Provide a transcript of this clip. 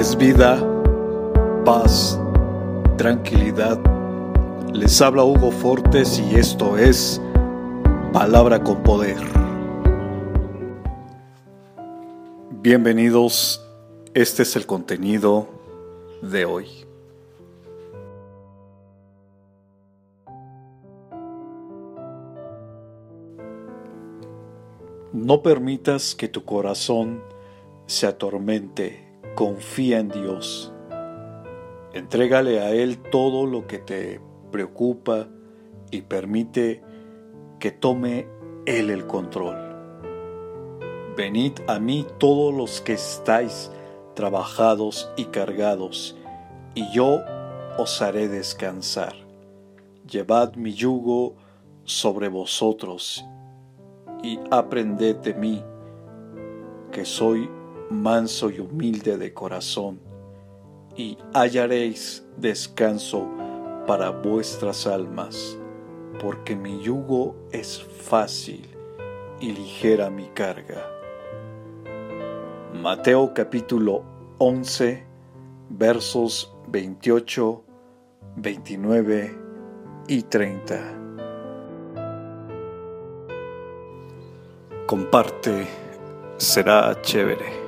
es vida, paz, tranquilidad. Les habla Hugo Fortes y esto es Palabra con Poder. Bienvenidos, este es el contenido de hoy. No permitas que tu corazón se atormente, confía en Dios. Entrégale a Él todo lo que te preocupa y permite que tome Él el control. Venid a mí todos los que estáis trabajados y cargados, y yo os haré descansar. Llevad mi yugo sobre vosotros y aprended de mí, que soy manso y humilde de corazón, y hallaréis descanso para vuestras almas, porque mi yugo es fácil y ligera mi carga. Mateo capítulo 11 versos 28, 29 y 30. Comparte, será chévere.